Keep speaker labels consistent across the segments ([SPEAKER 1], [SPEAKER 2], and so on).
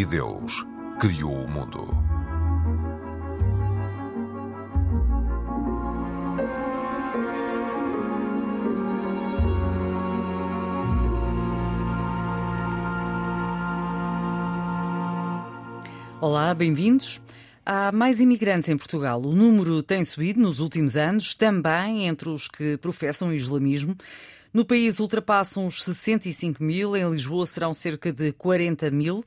[SPEAKER 1] E Deus criou o mundo.
[SPEAKER 2] Olá, bem-vindos. Há mais imigrantes em Portugal. O número tem subido nos últimos anos, também entre os que professam o islamismo. No país ultrapassam os 65 mil, em Lisboa serão cerca de 40 mil.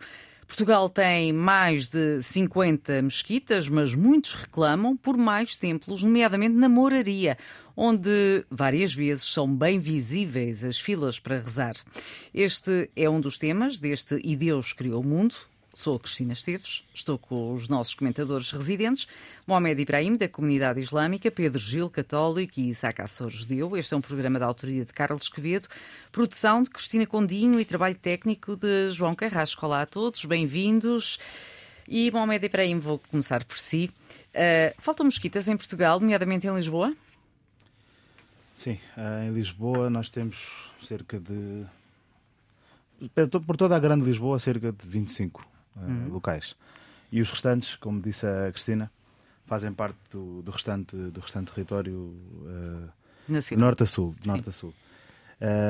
[SPEAKER 2] Portugal tem mais de 50 mesquitas, mas muitos reclamam por mais templos, nomeadamente na Moraria, onde várias vezes são bem visíveis as filas para rezar. Este é um dos temas deste E Deus Criou o Mundo, Sou a Cristina Esteves, estou com os nossos comentadores residentes, Mohamed Ibrahim, da Comunidade Islâmica, Pedro Gil, católico e Isaac Assor, judeu. Este é um programa da autoria de Carlos Quevedo, produção de Cristina Condinho e trabalho técnico de João Carrasco. Olá a todos, bem-vindos. E, Mohamed Ibrahim, vou começar por si. Uh, faltam mosquitas em Portugal, nomeadamente em Lisboa?
[SPEAKER 3] Sim, uh, em Lisboa nós temos cerca de. Por toda a Grande Lisboa, cerca de 25 uhum. locais. E os restantes, como disse a Cristina, fazem parte do, do restante, do restante território uh, norte a sul. Norte a sul.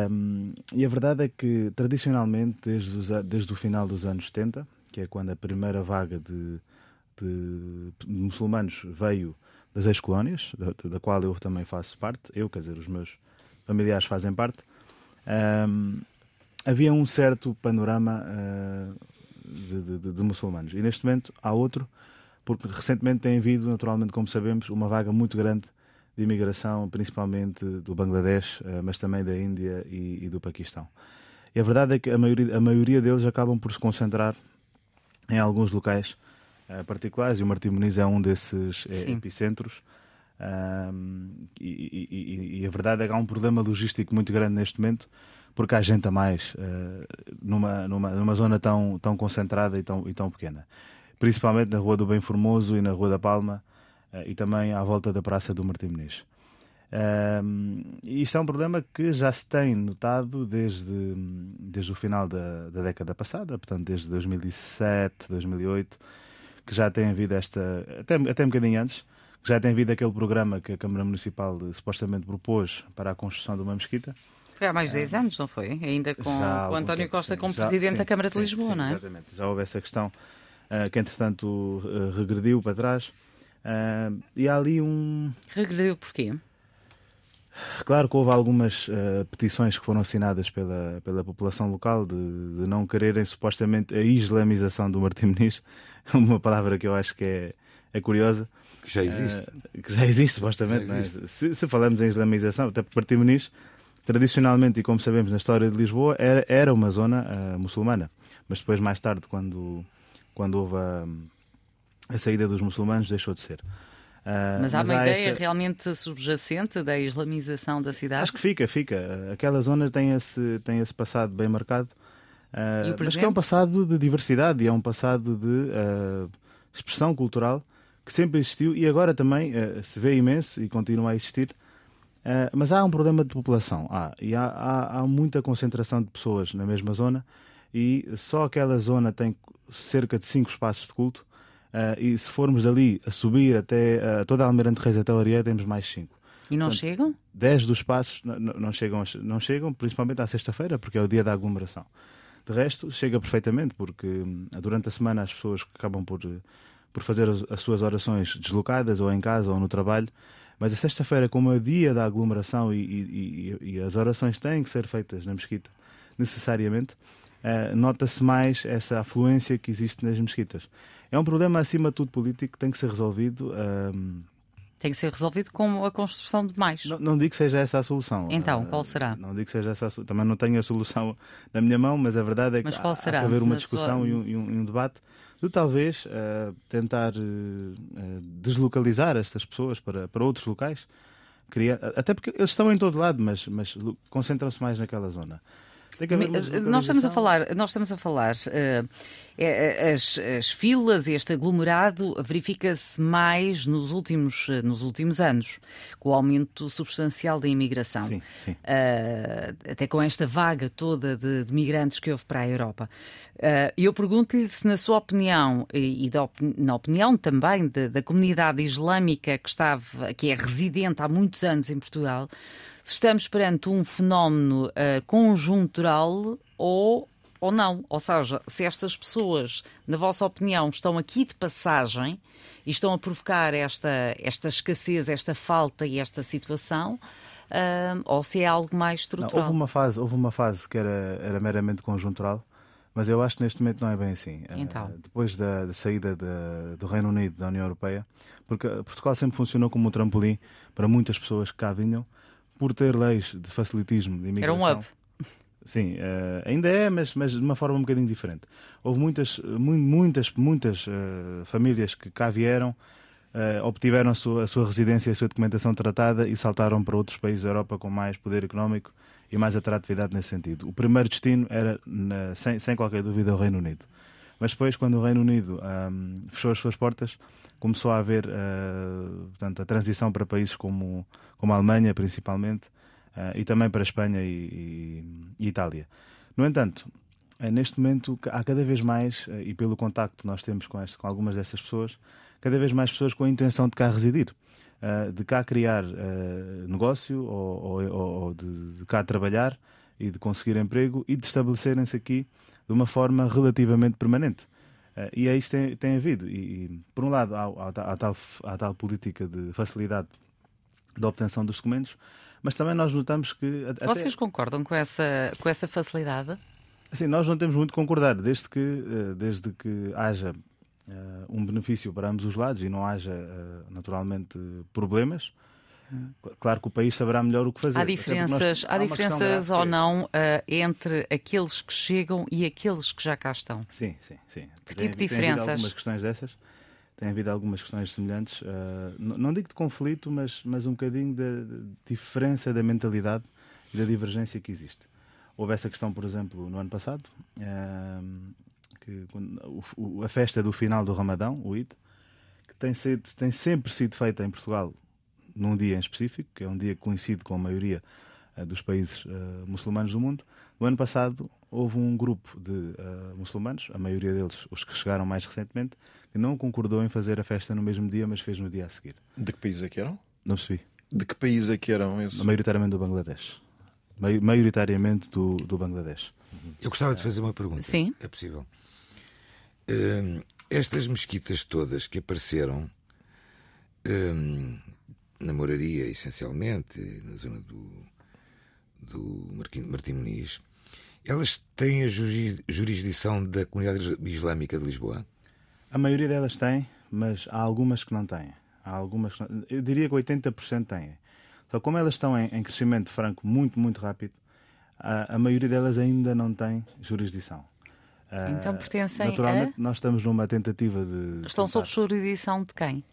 [SPEAKER 3] Um, e a verdade é que, tradicionalmente, desde, os, desde o final dos anos 70, que é quando a primeira vaga de, de, de muçulmanos veio das ex-colónias, da, da, qual eu também faço parte, eu, quer dizer, os meus familiares fazem parte, um, havia um certo panorama uh, de, de, de, muçulmanos. E neste momento há outro, porque recentemente tem havido, naturalmente, como sabemos, uma vaga muito grande de imigração, principalmente do Bangladesh, eh, mas também da Índia e, e do Paquistão. E a verdade é que a maioria, a maioria deles acabam por se concentrar em alguns locais uh, particulares, e o Martim Muniz é um desses é, epicentros. Um, e, e, e, a verdade é que há um problema logístico muito grande neste momento porque há gente a mais uh, numa, numa, numa zona tão, tão concentrada e tão, e tão pequena. Principalmente na Rua do Bem Formoso e na Rua da Palma uh, e também à volta da Praça do Martim Muniz. Uh, isto é um problema que já se tem notado desde, desde o final da, da década passada, portanto desde 2007, 2008, que já tem havido esta, até, até um bocadinho antes, já tem havido aquele programa que a Câmara Municipal supostamente propôs para a construção de uma mesquita,
[SPEAKER 2] foi há mais de 10 anos, não foi? Ainda com, o António Costa como já, Presidente sim, da Câmara sim, de Lisboa,
[SPEAKER 3] sim,
[SPEAKER 2] não é?
[SPEAKER 3] Exatamente. Já houve essa questão uh, que, entretanto, uh, regrediu para trás. Uh, e há ali um.
[SPEAKER 2] Regrediu porquê?
[SPEAKER 3] Claro que houve algumas uh, petições que foram assinadas pela, pela população local de, de, não quererem supostamente a islamização do Martim Muniz, uma palavra que eu acho que é, é curiosa.
[SPEAKER 4] Que já existe.
[SPEAKER 3] Uh, que já existe, supostamente. Já existe. É? Se, se, falamos em islamização, até porque Martim Muniz tradicionalmente, e como sabemos na história de Lisboa, era, era uma zona uh, muçulmana. Mas depois, mais tarde, quando, quando houve a, a saída dos muçulmanos, deixou de ser.
[SPEAKER 2] Uh, mas há mas uma há ideia esta... realmente subjacente da islamização da cidade?
[SPEAKER 3] Acho que fica, fica. Aquela zona tem esse, tem esse passado bem marcado. Uh, mas que é um passado de diversidade e é um passado de uh, expressão cultural que sempre existiu e agora também se vê imenso e continua a existir Uh, mas há um problema de população, há, e há, há, há, muita concentração de pessoas na mesma zona e só aquela zona tem cerca de cinco espaços de culto uh, e se formos dali a subir até uh, toda a Almirante Reis até o Arié temos mais cinco.
[SPEAKER 2] E não Portanto, chegam?
[SPEAKER 3] Dez dos espaços não, chegam, não chegam, principalmente à sexta-feira, porque é o dia da aglomeração. De resto, chega perfeitamente, porque hum, durante a semana as pessoas acabam por, por fazer as suas orações deslocadas, ou em casa, ou no trabalho, mas a sexta-feira, como é o dia da aglomeração e, e, e, e, as orações têm que ser feitas na mesquita, necessariamente, uh, nota-se mais essa afluência que existe nas mesquitas. É um problema, acima de tudo, político que tem que ser resolvido. Uh,
[SPEAKER 2] tem que ser resolvido com a construção de mais.
[SPEAKER 3] Não, não digo que seja essa a solução.
[SPEAKER 2] Então, qual será?
[SPEAKER 3] Não digo que seja essa a solução. Também não tenho a solução na minha mão, mas a verdade é que há, há que haver uma discussão sua... um, e, um, debate de talvez uh, tentar uh, deslocalizar estas pessoas para, para outros locais. Até porque eles estão em todo lado, mas, mas concentram-se mais naquela zona.
[SPEAKER 2] Nós estamos a falar, nós estamos a falar uh, as, as, filas, este aglomerado verifica-se mais nos últimos, nos últimos anos, com o aumento substancial da imigração.
[SPEAKER 3] Sim, sim.
[SPEAKER 2] Uh, até com esta vaga toda de, de, migrantes que houve para a Europa. Uh, eu pergunto-lhe se, na sua opinião, e, e da, na opinião também de, da comunidade islâmica que, estava, que é residente há muitos anos em Portugal, se estamos perante um fenómeno uh, conjuntural ou, ou não. Ou seja, se estas pessoas, na vossa opinião, estão aqui de passagem e estão a provocar esta, esta escassez, esta falta e esta situação. Uh, ou se é algo mais estrutural.
[SPEAKER 3] Não, houve uma fase, houve uma fase que era, era meramente conjuntural, mas eu acho que neste momento não é bem assim.
[SPEAKER 2] Eh, então.
[SPEAKER 3] Depois da, da saída de, do Reino Unido da União Europeia, porque Portugal sempre funcionou como um trampolim para muitas pessoas que cá vinham, por ter leis de facilitismo de imigração.
[SPEAKER 2] Era um hub.
[SPEAKER 3] Sim, uh, ainda é, mas, mas de uma forma um bocadinho diferente. Houve muitas, muitas, muitas uh, famílias que cá vieram, uh, obtiveram a sua, a sua residência e a sua documentação tratada e saltaram para outros países da Europa com mais poder económico e mais atratividade nesse sentido. O primeiro destino era, na, sem, sem qualquer dúvida, o Reino Unido. Mas depois, quando o Reino Unido um, fechou as suas portas, começou a haver uh, portanto, a transição para países como, como a Alemanha, principalmente, uh, e também para a Espanha e, e, e Itália. No entanto, uh, neste momento há cada vez mais, e pelo contacto que nós temos com, este, com algumas destas pessoas, cada vez mais pessoas com a intenção de cá residir. de cá criar negócio ou, ou, ou de, de cá trabalhar e de conseguir emprego e de estabelecerem-se aqui de uma forma relativamente permanente. Uh, e é isso que tem, tem havido. E, e, por um lado, há, há, há, tal, há tal política de facilidade da obtenção dos documentos, mas também nós notamos que.
[SPEAKER 2] Até... Vocês concordam com essa, com essa facilidade?
[SPEAKER 3] Sim, nós não temos muito concordar, desde que, uh, desde que haja uh, um benefício para ambos os lados e não haja, naturalmente, problemas. Claro que o país saberá melhor o que fazer.
[SPEAKER 2] Há diferenças, há, há diferenças ou não uh, entre aqueles que chegam e aqueles que já cá estão?
[SPEAKER 3] Sim, sim, sim.
[SPEAKER 2] Que tem, tipo de diferenças? Tem
[SPEAKER 3] algumas questões dessas. Tem havido algumas questões semelhantes. Uh, não digo de conflito, mas, mas um bocadinho de diferença da mentalidade e da divergência que existe. Houve essa questão, por exemplo, no ano passado, uh, que, o, a festa do final do Ramadão, o Eid, que tem, sido, tem sempre sido feita em Portugal num dia em específico, que é um dia que coincide com a maioria uh, dos países uh, muçulmanos do mundo. No ano passado houve um grupo de uh, muçulmanos, a maioria deles os que chegaram mais recentemente, que não concordou em fazer a festa no mesmo dia, mas fez no dia a seguir.
[SPEAKER 4] De que país é que eram?
[SPEAKER 3] Não percebi.
[SPEAKER 4] De que país é que eram esses?
[SPEAKER 3] Maioritariamente do Bangladesh. Maioritariamente do, do Bangladesh.
[SPEAKER 5] Eu gostava de fazer uma pergunta.
[SPEAKER 2] Sim.
[SPEAKER 5] É possível. Uh, estas mesquitas todas que apareceram uh, na Moraria, essencialmente, na zona do, do Martim Muniz, elas têm a jurisdição da comunidade islâmica de Lisboa?
[SPEAKER 3] A maioria delas tem, mas há algumas que não têm. Há algumas não... Eu diria que 80% têm. Só como elas estão em, em crescimento franco muito, muito rápido, a, a, maioria delas ainda não tem jurisdição.
[SPEAKER 2] Então pertencem
[SPEAKER 3] Naturalmente,
[SPEAKER 2] a...
[SPEAKER 3] nós estamos numa tentativa de.
[SPEAKER 2] Estão sob jurisdição de quem?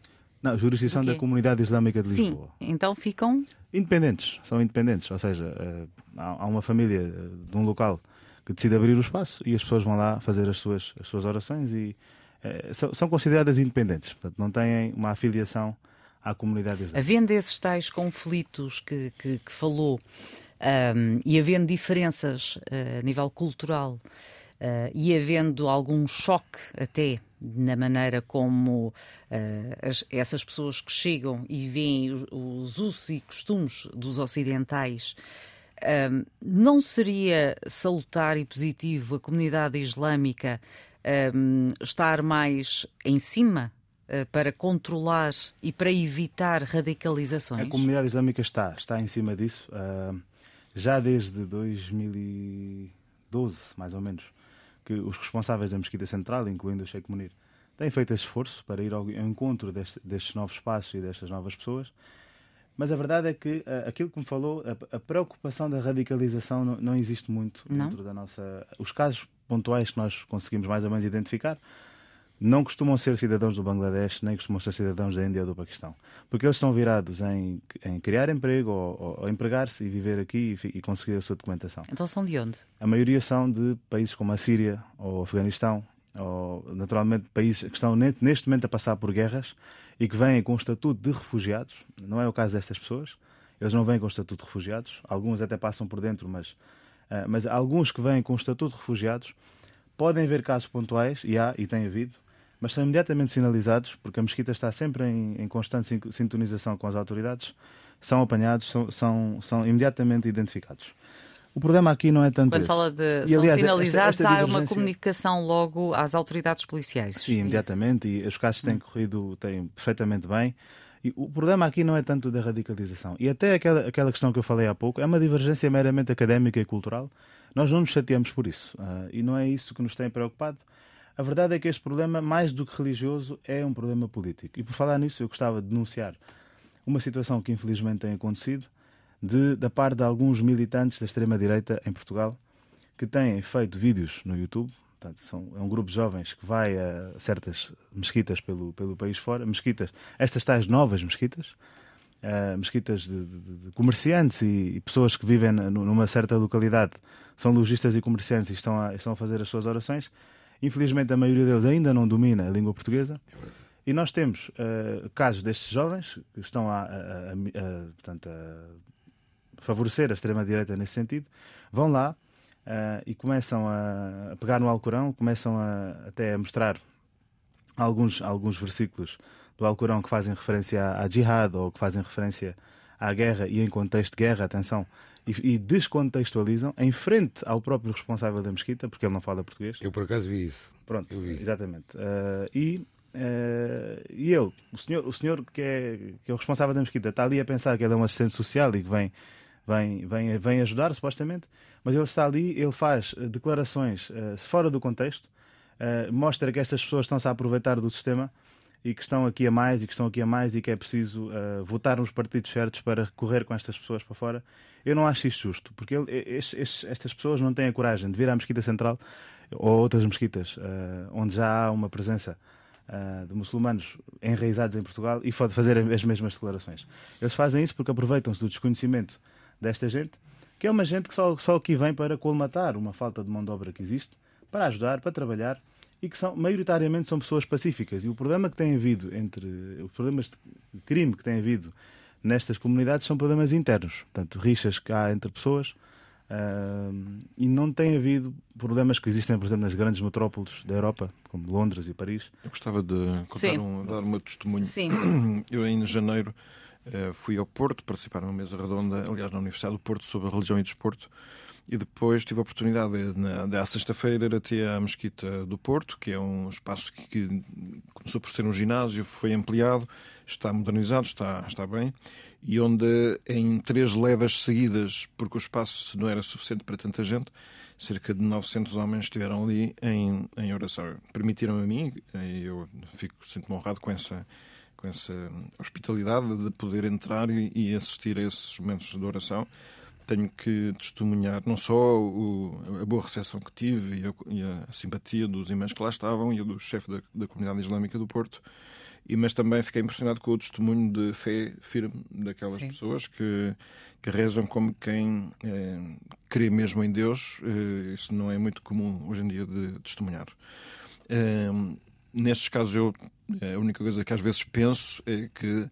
[SPEAKER 3] Não, jurisdição da Comunidade Islâmica de
[SPEAKER 2] Lisboa. Sim, então ficam.
[SPEAKER 3] Independentes, são independentes. Ou seja, eh, há uma família eh, de um local que decide abrir o espaço e as pessoas vão lá fazer as suas, as suas orações e é, são, são, consideradas independentes. Portanto, não têm uma afiliação à comunidade islâmica.
[SPEAKER 2] Havendo esses tais conflitos que, que, que falou um, e havendo diferenças uh, a nível cultural uh, e havendo algum choque até na maneira como uh, as, essas pessoas que chegam e veem os, os usos e costumes dos ocidentais, uh, não seria salutar e positivo a comunidade islâmica uh, estar mais em cima uh, para controlar e para evitar radicalizações?
[SPEAKER 3] A comunidade islâmica está, está em cima disso, uh, já desde 2012, mais ou menos que os responsáveis da Mesquita Central, incluindo o Sheikh Munir, têm feito esse esforço para ir ao encontro deste, destes novos espaços e destas novas pessoas. Mas a verdade é que uh, aquilo que me falou, a, a preocupação da radicalização não, não existe muito
[SPEAKER 2] não?
[SPEAKER 3] dentro da nossa. Os casos pontuais que nós conseguimos mais ou menos identificar não costumam ser cidadãos do Bangladesh, nem costumam ser cidadãos da Índia ou do Paquistão. Porque eles estão virados em, em criar emprego ou, ou, empregar-se e viver aqui e, e, conseguir a sua documentação.
[SPEAKER 2] Então são de onde?
[SPEAKER 3] A maioria são de países como a Síria ou o Afeganistão, ou naturalmente países que estão neste momento a passar por guerras e que vêm com o estatuto de refugiados. Não é o caso destas pessoas. Eles não vêm com o estatuto de refugiados. Alguns até passam por dentro, mas, uh, mas alguns que vêm com o estatuto de refugiados podem haver casos pontuais, e há, e tem havido, mas são imediatamente sinalizados, porque a mesquita está sempre em, em constante sintonização com as autoridades, são apanhados, são, são, são imediatamente identificados. O problema aqui não é tanto
[SPEAKER 2] Quando
[SPEAKER 3] esse.
[SPEAKER 2] fala de e, são aliás, sinalizados, esta, esta há uma comunicação logo às autoridades policiais.
[SPEAKER 3] Sim, é imediatamente, e os casos têm hum. corrido têm perfeitamente bem. E o problema aqui não é tanto da radicalização. E até aquela, aquela questão que eu falei há pouco, é uma divergência meramente académica e cultural. Nós não nos chateamos por isso. Uh, e não é isso que nos tem preocupado. A verdade é que este problema, mais do que religioso, é um problema político. E por falar nisso, eu gostava de denunciar uma situação que infelizmente tem acontecido de, da parte de alguns militantes da extrema-direita em Portugal que têm feito vídeos no YouTube. Portanto, são, é um grupo de jovens que vai a certas mesquitas pelo, pelo país fora, mesquitas, estas tais novas mesquitas, uh, mesquitas de, de, de comerciantes e, e, pessoas que vivem numa certa localidade, são lojistas e comerciantes e estão a, estão a fazer as suas orações Infelizmente, a maioria deles ainda não domina a língua portuguesa. E nós temos uh, casos destes jovens que estão a, a, a, a portanto, a favorecer a extrema-direita nesse sentido, vão lá uh, e começam a pegar no Alcorão, começam a, até a mostrar alguns, alguns versículos do Alcorão que fazem referência à, à jihad ou que fazem referência à guerra e em contexto de guerra, atenção, e, e, descontextualizam em frente ao próprio responsável da mesquita, porque ele não fala português.
[SPEAKER 5] Eu por acaso vi isso.
[SPEAKER 3] Pronto,
[SPEAKER 5] Eu vi.
[SPEAKER 3] exatamente. Uh, e, uh, e ele, o senhor, o senhor que, é, que é o responsável da mesquita, está ali a pensar que ele é um assistente social e que vem, vem, vem, vem ajudar, supostamente, mas ele está ali, ele faz declarações uh, fora do contexto, mostra que estas pessoas estão-se a aproveitar do sistema e que estão aqui a mais e que estão aqui a mais e que é preciso uh, votar nos partidos certos para correr com estas pessoas para fora. Eu não acho isto justo, porque ele, estas pessoas não têm a coragem de vir à Mesquita Central ou outras mesquitas uh, onde já há uma presença uh, de muçulmanos enraizados em Portugal e fazer as mesmas declarações. Eles fazem isso porque aproveitam-se do desconhecimento desta gente, que é uma gente que só, só aqui vem para colmatar uma falta de mão de obra que existe, para ajudar, para trabalhar e que são, maioritariamente são pessoas pacíficas. E o problema que tem havido entre os problemas de crime que tem havido nestas comunidades são problemas internos, portanto, rixas que há entre pessoas. Uh, e não tem havido problemas que existem, por exemplo, nas grandes metrópoles da Europa, como Londres e Paris.
[SPEAKER 4] Eu gostava de contar um, dar um testemunho.
[SPEAKER 2] Sim.
[SPEAKER 4] Eu, em janeiro, fui ao Porto participar numa mesa redonda, aliás, na Universidade do Porto, sobre a religião e desporto. E depois tive a oportunidade, na, na sexta-feira, ir até à Mesquita do Porto, que é um espaço que, que, começou por ser um ginásio, foi ampliado, está modernizado, está, está bem, e onde em três levas seguidas, porque o espaço não era suficiente para tanta gente, cerca de 900 homens estiveram ali em, em oração. Permitiram a mim, e eu fico sinto-me honrado com essa com essa hospitalidade de poder entrar e, assistir a esses momentos de oração tenho que testemunhar não só o, a boa recepção que tive e a, e a, simpatia dos imãs que lá estavam e a do chefe da, da comunidade islâmica do Porto, e, mas também fiquei impressionado com o testemunho de fé firme daquelas Sim. pessoas que, que rezam como quem é, crê mesmo em Deus. É, isso não é muito comum hoje em dia de testemunhar. É, nestes casos, eu, a única coisa que às vezes penso é que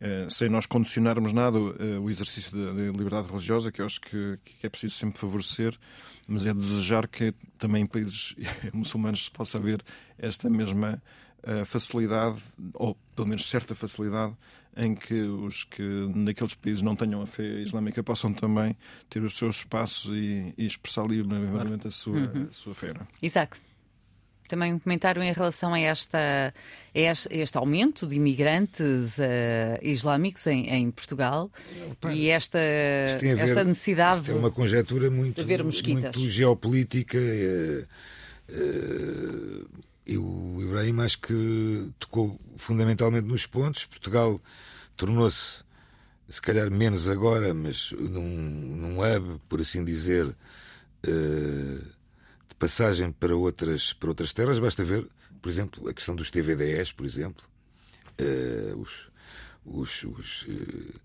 [SPEAKER 4] eh, sem nós condicionarmos nada eh, o exercício da liberdade religiosa, que eu acho que, que é preciso sempre favorecer, mas é desejar que também em países muçulmanos se possa haver esta mesma eh, facilidade, ou pelo menos certa facilidade, em que os que naqueles países não tenham a fé islâmica possam também ter os seus espaços e, e expressar livremente a sua, uhum. a sua fé.
[SPEAKER 2] Isaac também um comentário em relação a, esta, a este, aumento de imigrantes uh, islâmicos em, em Portugal Opa, e esta, ver, esta necessidade
[SPEAKER 5] é uma conjetura muito, de muito geopolítica. Uh, uh, e o Ibrahim acho que tocou fundamentalmente nos pontos. Portugal tornou-se, se calhar menos agora, mas num, num hub, por assim dizer, uh, passagem para outras, para outras terras, basta ver por exemplo, a questão dos TVDs, por exemplo, uh, os, os, os, uh,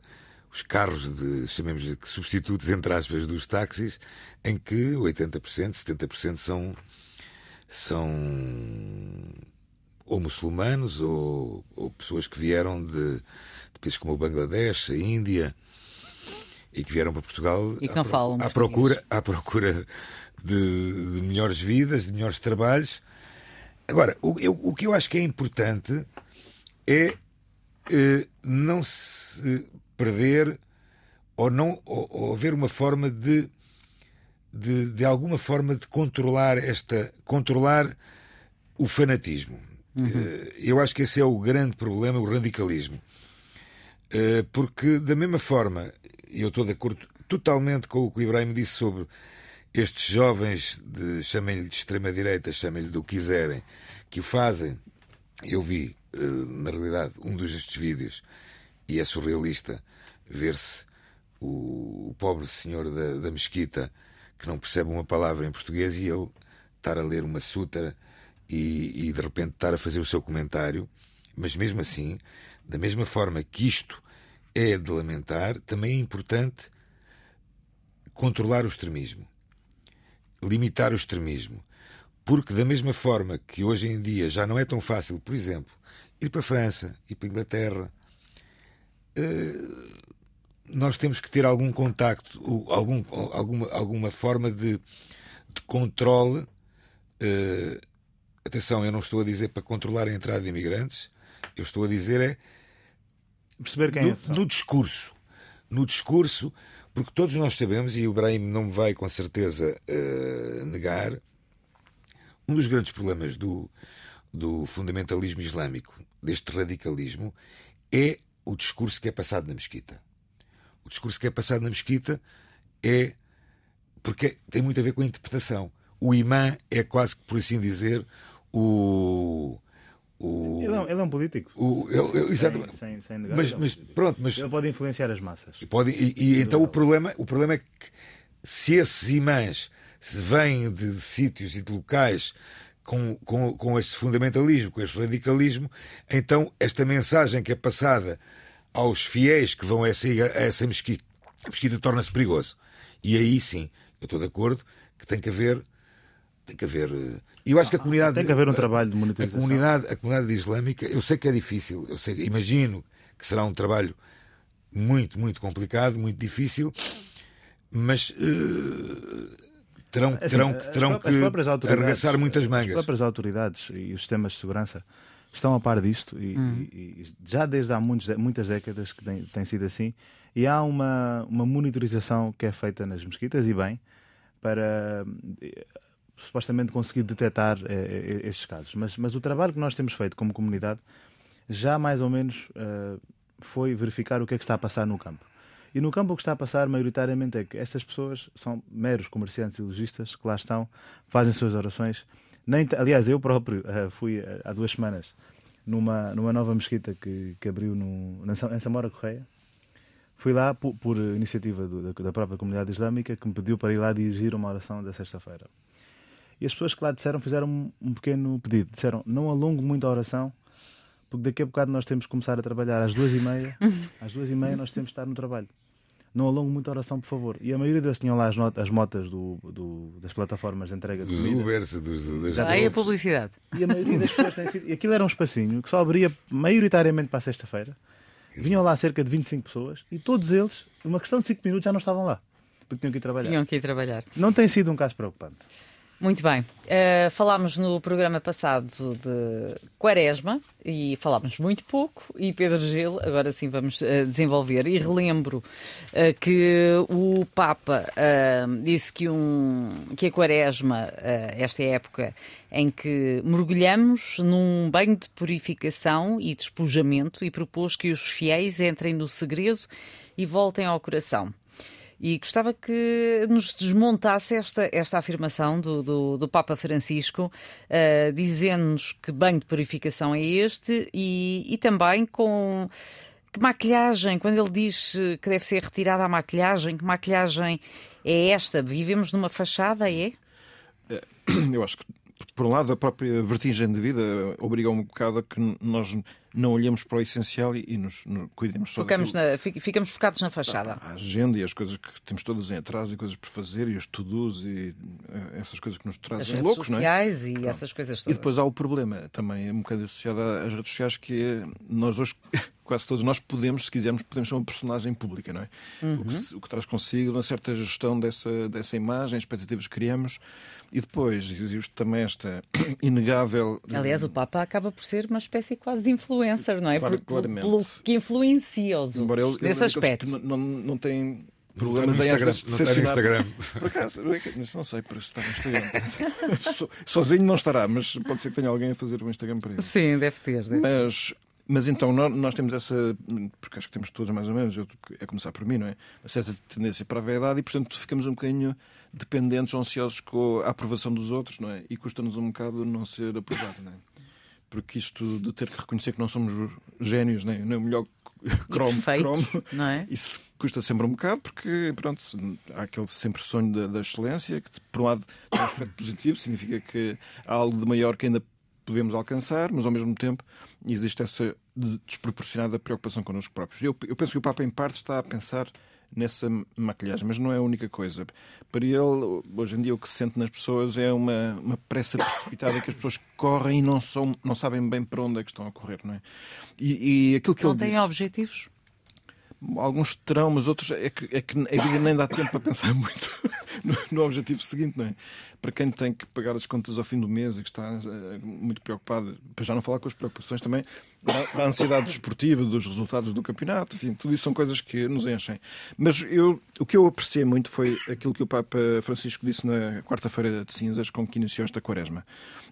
[SPEAKER 5] os, carros de, chamemos de substitutos, entre aspas, dos táxis, em que 80%, 70% são, são ou muçulmanos ou, ou pessoas que vieram de, de países como o Bangladesh, a Índia e que vieram para Portugal
[SPEAKER 2] e que não
[SPEAKER 5] à,
[SPEAKER 2] falam
[SPEAKER 5] à procura, à procura de, de, melhores vidas, de melhores trabalhos. Agora, o, eu, o que eu acho que é importante é eh, não se perder ou não ou, ou haver uma forma de, de, de alguma forma de controlar esta controlar o fanatismo. Uhum. Eh, eu acho que esse é o grande problema, o radicalismo. Eh, porque, da mesma forma, e eu estou de acordo totalmente com o que o Ibrahim disse sobre estes jovens, de, chamem-lhe de extrema-direita, chamem-lhe do que quiserem, que o fazem. Eu vi, eh, na realidade, um dos destes vídeos, e é surrealista ver-se o, pobre senhor da, da mesquita que não percebe uma palavra em português e ele estar a ler uma sutra e, e de repente estar a fazer o seu comentário, mas mesmo assim, da mesma forma que isto é de lamentar, também é importante controlar o extremismo, limitar o extremismo. Porque, da mesma forma que hoje em dia já não é tão fácil, por exemplo, ir para a França, ir para a Inglaterra, eh, nós temos que ter algum contacto, algum, alguma, alguma forma de, de controle eh, Atenção, eu não estou a dizer para controlar a entrada de imigrantes, eu estou a dizer é.
[SPEAKER 3] Perceber quem
[SPEAKER 5] no,
[SPEAKER 3] é.
[SPEAKER 5] No discurso. No discurso, porque todos nós sabemos, e o Ibrahim não vai com certeza uh, negar, um dos grandes problemas do, do fundamentalismo islâmico, deste radicalismo, é o discurso que é passado na mesquita. O discurso que é passado na mesquita é. porque tem muito a ver com a interpretação. O imã é quase que, por assim dizer, o.
[SPEAKER 3] O, ele, é, ele é um político.
[SPEAKER 5] O, ele, ele, exatamente.
[SPEAKER 3] Sem, sem, sem
[SPEAKER 5] mas,
[SPEAKER 3] é
[SPEAKER 5] mas pronto, mas
[SPEAKER 3] ele pode influenciar as massas.
[SPEAKER 5] Pode, e, e então o problema, o problema é que se esses imãs se vêm de, de sítios e de locais com, com, com este fundamentalismo, com este radicalismo, então esta mensagem que é passada aos fiéis que vão a essa, a essa mesquita, mesquita torna-se perigoso. E aí sim, eu estou de acordo que tem que haver tem que haver. Eh, e eu acho que a comunidade.
[SPEAKER 3] Tem que haver um trabalho de monitorização.
[SPEAKER 5] A comunidade, a comunidade islâmica, eu sei que é difícil, eu sei, imagino que será um trabalho muito, muito complicado, muito difícil, mas uh, terão, assim, terão, terão que arregaçar muitas mangas. As
[SPEAKER 3] próprias autoridades e os sistemas de segurança estão a par disto e, hum. e, e já desde há muitos, muitas décadas que tem, tem sido assim. E há uma, uma monitorização que é feita nas mesquitas e bem para supostamente conseguir detectar eh, eh, estes casos. Mas, mas o trabalho que nós temos feito como comunidade já mais ou menos uh, foi verificar o que é que está a passar no campo. E no campo o que está a passar maioritariamente é que estas pessoas são meros comerciantes e lojistas que lá estão, fazem suas orações. Nem, aliás, eu próprio fui há duas semanas numa, numa nova mesquita que, que abriu no, em Samora Correia. Fui lá por, por iniciativa do, da, da própria comunidade islâmica que me pediu para ir lá dirigir uma oração da sexta-feira. E as pessoas que lá disseram fizeram um pequeno pedido. Disseram, não alongo muito a oração, porque daqui a bocado nós temos que começar a trabalhar às duas e meia. às duas e meia nós temos que estar no trabalho. Não alongo muito a oração, por favor. E a maioria deles tinham lá as, notas, as motas do, do, das plataformas de entrega de comida.
[SPEAKER 5] Ubers, dos, dos,
[SPEAKER 2] Aí a publicidade.
[SPEAKER 3] E a maioria das pessoas tem sido... E aquilo era um espacinho que só abria maioritariamente para a sexta-feira. Vinham lá cerca de 25 pessoas e todos eles, uma questão de 5 minutos, já não estavam lá. Porque tinham que ir trabalhar.
[SPEAKER 2] Tinham que ir trabalhar.
[SPEAKER 3] Não tem sido um caso preocupante.
[SPEAKER 2] Muito bem. Uh, falámos no programa passado de Quaresma e falámos muito pouco. E Pedro Gil, agora sim vamos uh, desenvolver. E relembro uh, que o Papa disse que, um, que a Quaresma, esta é a época em que mergulhamos num banho de purificação e despojamento, e propôs que os fiéis entrem no segredo e voltem ao coração. E gostava que nos desmontasse esta, esta afirmação do, do, do Papa Francisco, uh, dizendo-nos que banho de purificação é este e, e também com que maquilhagem, quando ele diz que deve ser retirada a maquilhagem, que maquilhagem é esta? Vivemos numa fachada, é?
[SPEAKER 4] é eu acho que por um lado, a própria vertigem de vida obriga um bocado a que nós não olhemos para o essencial e, e nos, nos cuidemos só
[SPEAKER 2] Focamos na, Ficamos focados na fachada.
[SPEAKER 4] A, agenda e as coisas que temos todas em atraso e coisas por fazer e os to-dos e uh, essas coisas que nos trazem
[SPEAKER 2] as redes
[SPEAKER 4] loucos,
[SPEAKER 2] sociais
[SPEAKER 4] não
[SPEAKER 2] é? e
[SPEAKER 4] Pronto.
[SPEAKER 2] essas coisas todas.
[SPEAKER 4] E depois há o problema também, um bocado associado às redes sociais, que é nós hoje, quase todos nós podemos, se quisermos, podemos ser uma personagem pública, não é? Uhum. O, que, o, que, traz consigo uma certa gestão dessa, dessa imagem, expectativas que criamos e depois existe também esta inegável.
[SPEAKER 2] Aliás, o Papa acaba por ser uma espécie quase de influencer, não é?
[SPEAKER 4] Claro,
[SPEAKER 2] por, pelo que influencia os outros.
[SPEAKER 4] Ele,
[SPEAKER 2] nesse
[SPEAKER 4] ele
[SPEAKER 2] aspecto.
[SPEAKER 4] Não, não, não tem
[SPEAKER 5] está no Instagram. Não está no Instagram.
[SPEAKER 4] Por acaso, mas não sei para se está no Instagram. Sozinho não estará, mas pode ser que tenha alguém a fazer o Instagram para ele.
[SPEAKER 2] Sim, deve ter. Deve
[SPEAKER 4] mas, mas então nós temos essa, porque acho que temos todos mais ou menos, eu, é começar por mim, não é? Uma certa tendência para a vaidade e, portanto, ficamos um bocadinho dependentes, ansiosos com a aprovação dos outros, não é? E custa-nos um bocado não ser aprovado, não é? Porque isto de ter que reconhecer que não somos é, não é o melhor cromo,
[SPEAKER 2] cromo não é?
[SPEAKER 4] isso custa sempre um bocado, porque pronto, há aquele sempre sonho da, da excelência, que por um lado tem um aspecto positivo, significa que há algo de maior que ainda podemos alcançar, mas ao mesmo tempo existe essa desproporcionada preocupação connosco próprios. Eu, eu penso que o Papa, em parte, está a pensar nessa maquilhagem, mas não é a única coisa. Para ele, hoje em dia, o que se sente nas pessoas é uma, uma pressa precipitada que as pessoas correm e não, são, não sabem bem para onde é que estão a correr, não é? E, e aquilo que
[SPEAKER 2] não
[SPEAKER 4] ele
[SPEAKER 2] têm
[SPEAKER 4] disse,
[SPEAKER 2] objetivos?
[SPEAKER 4] Alguns terão, mas outros é que, é que a vida nem dá tempo para pensar muito no, no, objetivo seguinte, não é? Para quem tem que pagar as contas ao fim do mês e que está uh, muito preocupado, para já não falar com as preocupações também da, da, ansiedade desportiva, dos resultados do campeonato, enfim, tudo isso são coisas que nos enchem. Mas eu, o que eu apreciei muito foi aquilo que o Papa Francisco disse na quarta-feira de cinzas, com que iniciou esta quaresma,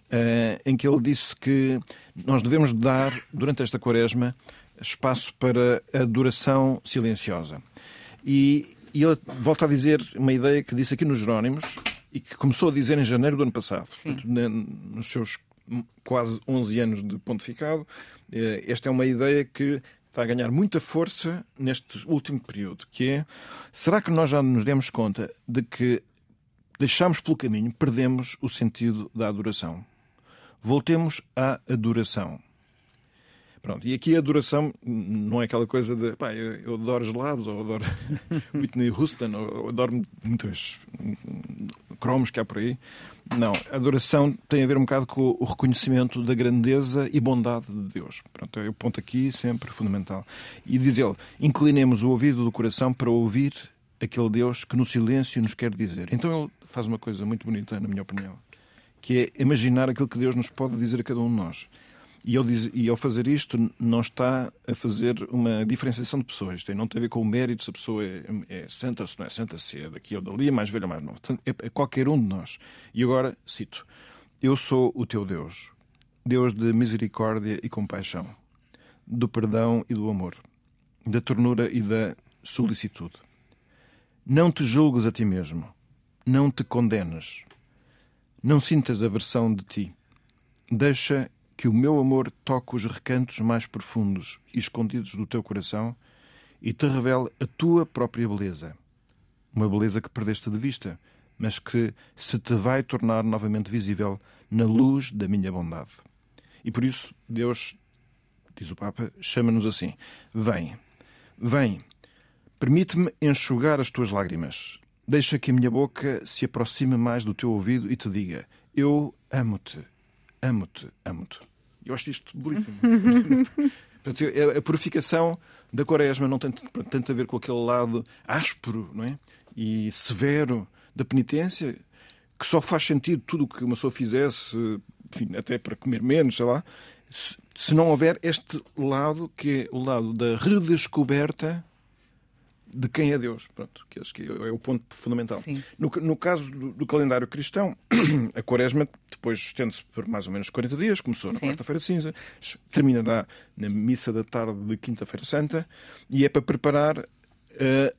[SPEAKER 4] uh, em que ele disse que nós devemos dar, durante esta quaresma, espaço para a adoração silenciosa. E, e ele volta a dizer uma ideia que disse aqui nos Jerónimos e que começou a dizer em janeiro do ano passado, portanto, nos seus quase 11 anos de pontificado. Esta é uma ideia que está a ganhar muita força neste último período, que é, será que nós já nos demos conta de que deixamos pelo caminho, perdemos o sentido da adoração? Voltemos à adoração. Pronto, e aqui a adoração não é aquela coisa de pá, eu, eu adoro gelados, ou adoro Whitney Houston, ou adoro muitos cromos que há por aí. Não, a adoração tem a ver um bocado com o reconhecimento da grandeza e bondade de Deus. Pronto, é o ponto aqui sempre fundamental. E diz ele: inclinemos o ouvido do coração para ouvir aquele Deus que no silêncio nos quer dizer. Então ele faz uma coisa muito bonita, na minha opinião, que é imaginar aquilo que Deus nos pode dizer a cada um de nós. E, diz, e ao fazer isto, não está a fazer uma diferenciação de pessoas. Tem, não tem a ver com o mérito se a pessoa é, é santa, se não é santa, se é daqui ou dali, é mais velha ou mais nova. É, é qualquer um de nós. E agora, cito: Eu sou o teu Deus, Deus de misericórdia e compaixão, do perdão e do amor, da ternura e da solicitude. Não te julgues a ti mesmo, não te condenes, não sintas aversão de ti. Deixa que o meu amor toque os recantos mais profundos e escondidos do teu coração e te revele a tua própria beleza. Uma beleza que perdeste de vista, mas que se te vai tornar novamente visível na luz da minha bondade. E por isso, Deus, diz o Papa, chama-nos assim: Vem, vem, permite-me enxugar as tuas lágrimas. Deixa que a minha boca se aproxime mais do teu ouvido e te diga: Eu amo-te, amo-te, amo-te. Eu acho isto belíssimo. Portanto, a purificação da quaresma não tem tanto a ver com aquele lado áspero não é? e severo da penitência, que só faz sentido tudo o que uma pessoa fizesse, enfim, até para comer menos, sei lá, se não houver este lado, que é o lado da redescoberta de quem é Deus. Pronto, que acho que é o ponto fundamental. No, no, caso do, do, calendário cristão, a quaresma depois estende-se por mais ou menos 40 dias, começou na quarta-feira cinza, terminará na missa da tarde de quinta-feira santa, e é para preparar a,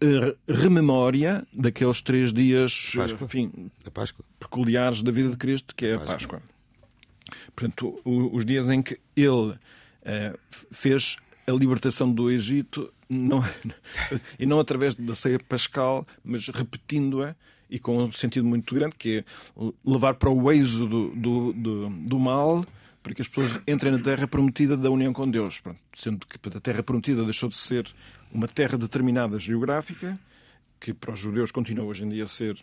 [SPEAKER 4] a rememória daqueles três dias
[SPEAKER 5] Páscoa.
[SPEAKER 4] Enfim,
[SPEAKER 5] a Páscoa.
[SPEAKER 4] peculiares da vida de Cristo, que é a Páscoa. Páscoa. Portanto, os dias em que ele uh, fez a libertação do Egito não, e não através da ceia pascal, mas repetindo-a e com um sentido muito grande, que é levar para o êxodo do, do, do mal para que as pessoas entrem na terra prometida da união com Deus. Pronto, sendo que a terra prometida deixou de ser uma terra determinada geográfica, que para os judeus continua hoje em dia a ser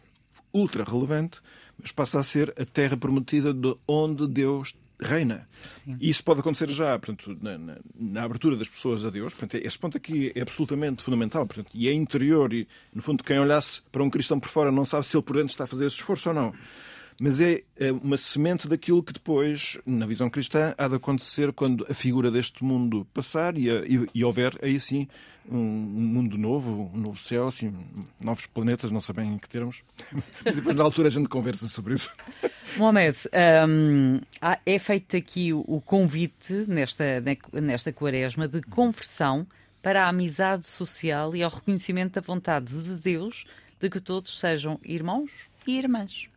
[SPEAKER 4] ultra relevante, mas passa a ser a terra prometida de onde Deus reina. Sim. E isso pode acontecer já, portanto, na, na, na, abertura das pessoas a Deus. Portanto, esse ponto aqui é absolutamente fundamental. Portanto, e é interior. E, no fundo, quem olhasse para um cristão por fora não sabe se ele por dentro está a fazer esse esforço ou não mas é, é uma semente daquilo que depois, na visão cristã, há de acontecer quando a figura deste mundo passar e, e, e houver aí sim um, mundo novo, um novo céu, assim, novos planetas, não sabem em que termos. Mas depois, na altura, a gente conversa sobre isso.
[SPEAKER 2] Mohamed, um, é feito aqui o convite nesta, nesta quaresma de conversão para a amizade social e ao reconhecimento da vontade de Deus de que todos sejam irmãos e irmãs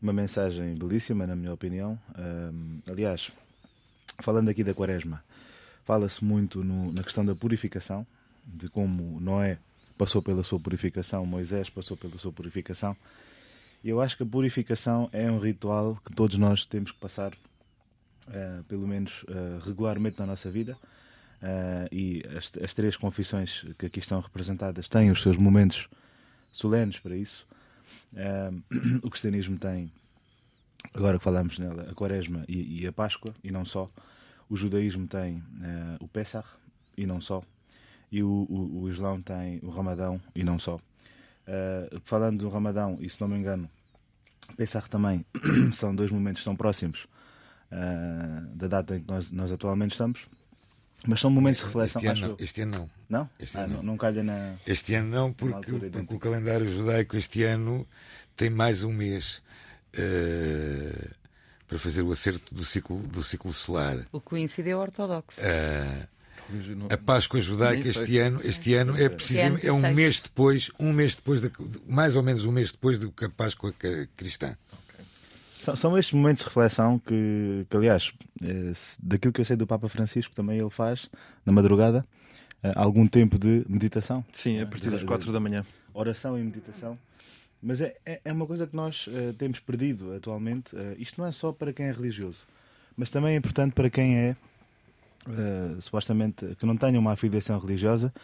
[SPEAKER 3] uma mensagem belíssima, na minha opinião. Um, aliás, falando aqui da Quaresma, fala-se muito no, na questão da purificação, de como Noé passou pela sua purificação, Moisés passou pela sua purificação. E eu acho que a purificação é um ritual que todos nós temos que passar, uh, pelo menos uh, regularmente na nossa vida. Uh, e as, as, três confissões que aqui estão representadas têm os seus momentos solenes para isso. Uh, o cristianismo tem, agora que falamos nela, a Quaresma e, e a Páscoa, e não só. O judaísmo tem uh, o Pesach, e não só. E o, o, o, Islão tem o Ramadão, e não só. Uh, falando do Ramadão, e se não me engano, Pesach também são dois momentos tão próximos da data em que nós, nós atualmente estamos. Mas são momentos de reflexão.
[SPEAKER 5] Este ano. Este ano não.
[SPEAKER 3] Não? Este ah, ano não. não calha na.
[SPEAKER 5] Este ano não, porque, porque o calendário judaico este ano tem mais um mês uh, para fazer o acerto do ciclo, do ciclo solar.
[SPEAKER 2] O que coincide é ortodoxo. Uh,
[SPEAKER 5] a Páscoa judaica este ano, este ano é precisamente é um mês depois, um mês depois de, mais ou menos um mês depois do que a Páscoa cristã.
[SPEAKER 3] São, são estes momentos de reflexão que, que aliás, é, daquilo que eu sei do Papa Francisco, também ele faz na madrugada é, algum tempo de meditação.
[SPEAKER 4] Sim, a partir das quatro da manhã.
[SPEAKER 3] Oração e meditação. Mas é, é, é uma coisa que nós temos perdido atualmente. Isto não é só para quem é religioso, mas também é importante para quem é, supostamente, que não tenha uma afiliação religiosa,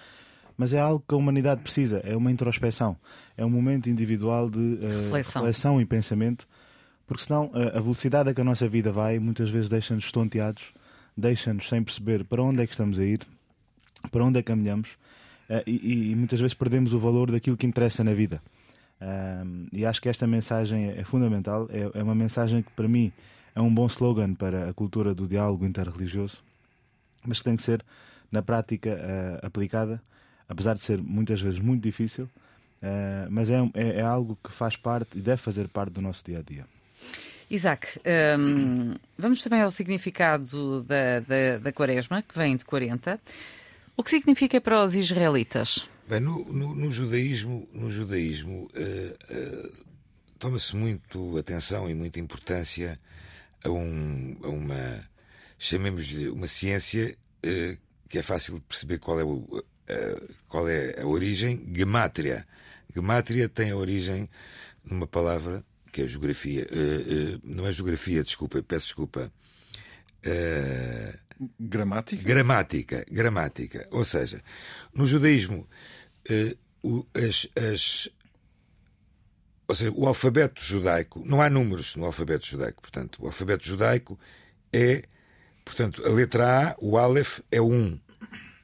[SPEAKER 3] mas é algo que a humanidade precisa. É uma introspeção. É um momento individual de reflexão. reflexão e pensamento porque senão a velocidade a que a nossa vida vai muitas vezes deixa-nos estonteados, deixa-nos sem perceber para onde é que estamos a ir, para onde é que caminhamos eh, e, e muitas vezes perdemos o valor daquilo que interessa na vida. e acho que esta mensagem é, é fundamental, é, é uma mensagem que para mim é um bom slogan para a cultura do diálogo interreligioso, mas que tem que ser na prática uh, aplicada, apesar de ser muitas vezes muito difícil, uh, mas é, é, é, algo que faz parte e deve fazer parte do nosso dia a dia.
[SPEAKER 2] Isaac, um, vamos também ao significado da, da, da, quaresma, que vem de 40. O que significa para os israelitas?
[SPEAKER 5] Bem, no, no, no judaísmo, no judaísmo uh, uh, toma-se muito atenção e muita importância a, um, a uma, chamemos-lhe, uma ciência uh, que é fácil de perceber qual é, o, qual é a origem, gemátria. Gemátria tem a origem numa palavra que é geografia. Uh, uh, não é geografia, desculpa, peço desculpa.
[SPEAKER 4] Uh, gramática?
[SPEAKER 5] Gramática, gramática. Ou seja, no judaísmo, o, as, as, ou seja, o alfabeto judaico, não há números no alfabeto judaico, portanto, o alfabeto judaico é, portanto, a letra A, o Aleph é 1.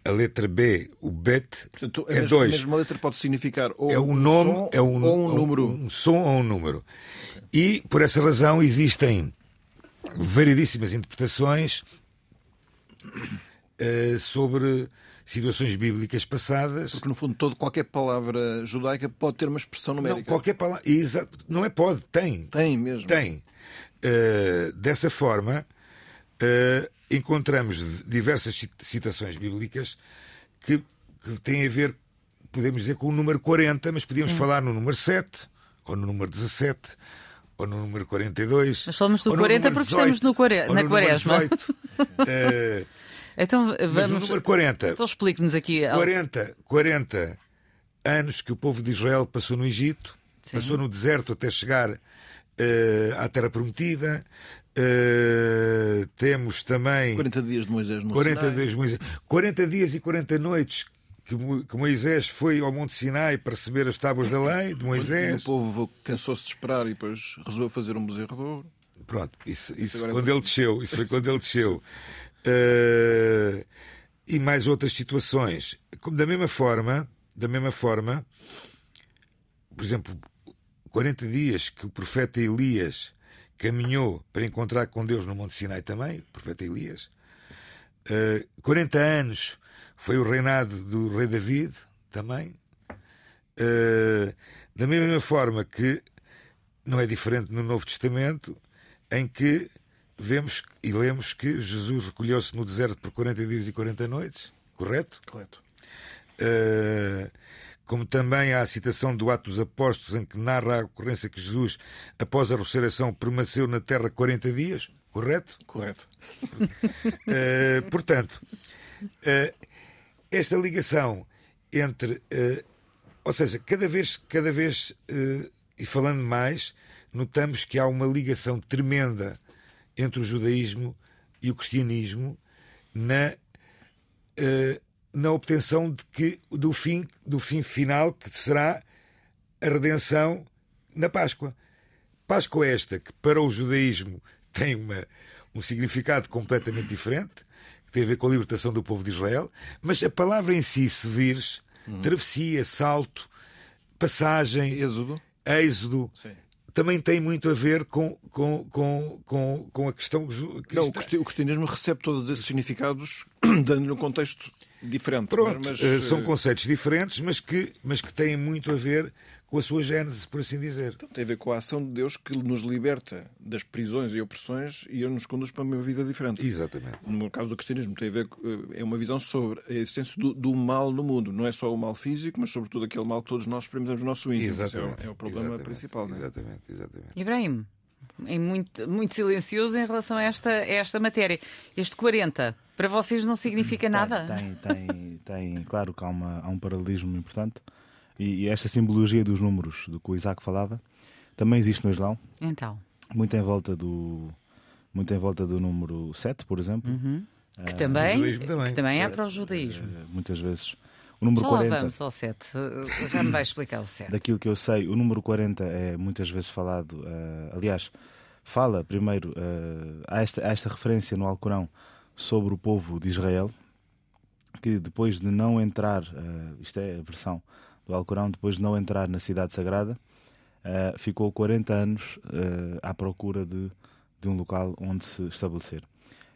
[SPEAKER 5] Um a letra B, o bet, Portanto, é 2. A
[SPEAKER 4] mesma letra pode significar ou
[SPEAKER 5] é um nome,
[SPEAKER 4] som,
[SPEAKER 5] é um,
[SPEAKER 4] ou um número.
[SPEAKER 5] Um, som ou um número. Okay. E, por essa razão, existem variedíssimas interpretações uh, sobre situações bíblicas passadas.
[SPEAKER 4] Porque, no fundo, todo, qualquer palavra judaica pode ter uma expressão numérica.
[SPEAKER 5] Não, qualquer palavra. Exato. Não é pode, tem.
[SPEAKER 4] Tem mesmo.
[SPEAKER 5] Tem. Uh, dessa forma, uh, encontramos diversas citações bíblicas que, que têm a ver, podemos dizer, com o número 40, mas podíamos Sim. falar no número 7, ou no número 17, ou no número 42.
[SPEAKER 2] Nós falamos do 40 porque 18, estamos no quare... na quaresma. uh, então vamos.
[SPEAKER 5] no número 40.
[SPEAKER 2] Então explique-nos aqui.
[SPEAKER 5] 40, 40 anos que o povo de Israel passou no Egito
[SPEAKER 2] Sim.
[SPEAKER 5] Passou no deserto até chegar eh, à Terra Prometida. Eh, temos também
[SPEAKER 4] 40 dias de Moisés no
[SPEAKER 5] 40
[SPEAKER 4] Sinai.
[SPEAKER 5] dias, de Moisés, 40 dias e 40 noites que, Mo- que Moisés foi ao Monte Sinai para receber as tábuas da lei de Moisés.
[SPEAKER 4] o povo cansou-se de esperar e depois resolveu fazer um bezerro de ouro.
[SPEAKER 5] Pronto, isso, isso
[SPEAKER 4] é
[SPEAKER 5] quando
[SPEAKER 4] tudo-
[SPEAKER 5] ele desceu, isso foi quando ele desceu. Eh, e mais outras situações. Como da mesma forma, da mesma forma, por exemplo, 40 dias que o profeta Elias caminhou para encontrar com Deus no Monte Sinai também, o profeta Elias. Eh, 40 anos foi o reinado do rei David também. Eh, da mesma forma que não é diferente no Novo Testamento, em que vemos e lemos que Jesus recolheu-se no deserto por 40 dias e 40 noites, correto?
[SPEAKER 4] Correto.
[SPEAKER 5] Uh, como também há a citação do Atos dos Apóstolos, em que narra a ocorrência que Jesus, após a ressurreição, permaneceu na terra 40 dias, correto?
[SPEAKER 4] Correto.
[SPEAKER 5] Uh, portanto, uh, esta ligação entre. uh, ou seja, cada vez, cada vez e falando mais, notamos que há uma ligação tremenda entre o judaísmo e o cristianismo na, na obtenção de que, do, fim, do fim final que será a redenção na Páscoa. Páscoa esta que para o judaísmo tem uma, um significado completamente diferente, que tem a ver com a libertação do povo de Israel, mas a palavra em si, se vires, travessia, salto, passagem,
[SPEAKER 4] Êxodo.
[SPEAKER 5] êxodo,
[SPEAKER 4] Sim.
[SPEAKER 5] também tem muito a ver com, com, com, com, com a questão
[SPEAKER 4] Não,
[SPEAKER 5] cristã.
[SPEAKER 4] cristi- o cristianismo recebe todos esses significados dando-lhe um contexto diferente.
[SPEAKER 5] Pronto,
[SPEAKER 4] mas,
[SPEAKER 5] eh, são
[SPEAKER 4] eh,
[SPEAKER 5] conceitos diferentes, mas que, mas que têm muito a ver com a sua gênese, por assim dizer.
[SPEAKER 4] Tem a ver com a ação de Deus que nos liberta das prisões e opressões e nos conduz para uma vida diferente.
[SPEAKER 5] Exatamente.
[SPEAKER 4] No caso do cristianismo, tem a ver, eh, é uma visão sobre a existência do, do mal no mundo. Não é só o mal físico, mas sobretudo aquele mal que todos nós experimentamos no nosso íntimo.
[SPEAKER 5] Exatamente.
[SPEAKER 4] É, o, é o problema
[SPEAKER 5] exatamente,
[SPEAKER 4] principal. não é?
[SPEAKER 5] Exatamente, exatamente.
[SPEAKER 2] Ibrahim, é muito, muito silencioso em relação a esta, a esta matéria. Este 40, para vocês não significa nada?
[SPEAKER 3] Tem, tem, tem, claro que há, uma- há um paralelismo importante. E, e esta simbologia dos números do que o Isaac falava também existe no Islão,
[SPEAKER 2] Então,
[SPEAKER 3] muito em volta do, muito em volta do número 7, por exemplo.
[SPEAKER 2] que também,
[SPEAKER 5] judaísmo também,
[SPEAKER 2] que também é para o judaísmo.
[SPEAKER 3] Eh, Muitas vezes. O número
[SPEAKER 2] Já lá
[SPEAKER 3] 40,
[SPEAKER 2] vamos ao 7. Já me vai explicar o 7.
[SPEAKER 3] daquilo que eu sei, o número 40 é muitas vezes falado. eh, aliás, fala primeiro, eh, há, esta, há esta referência no Alcorão sobre o povo de Israel, que depois de não entrar, eh, isto é a versão do Alcorão, depois de não entrar na cidade sagrada, eh, ficou 40 anos eh, à procura de, de um local onde se estabelecer.